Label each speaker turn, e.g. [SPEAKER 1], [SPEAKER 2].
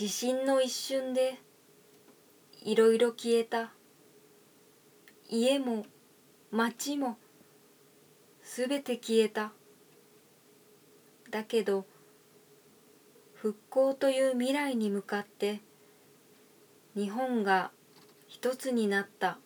[SPEAKER 1] 地震の一瞬でいろいろ消えた。家も町もすべて消えた。だけど復興という未来に向かって日本が一つになった。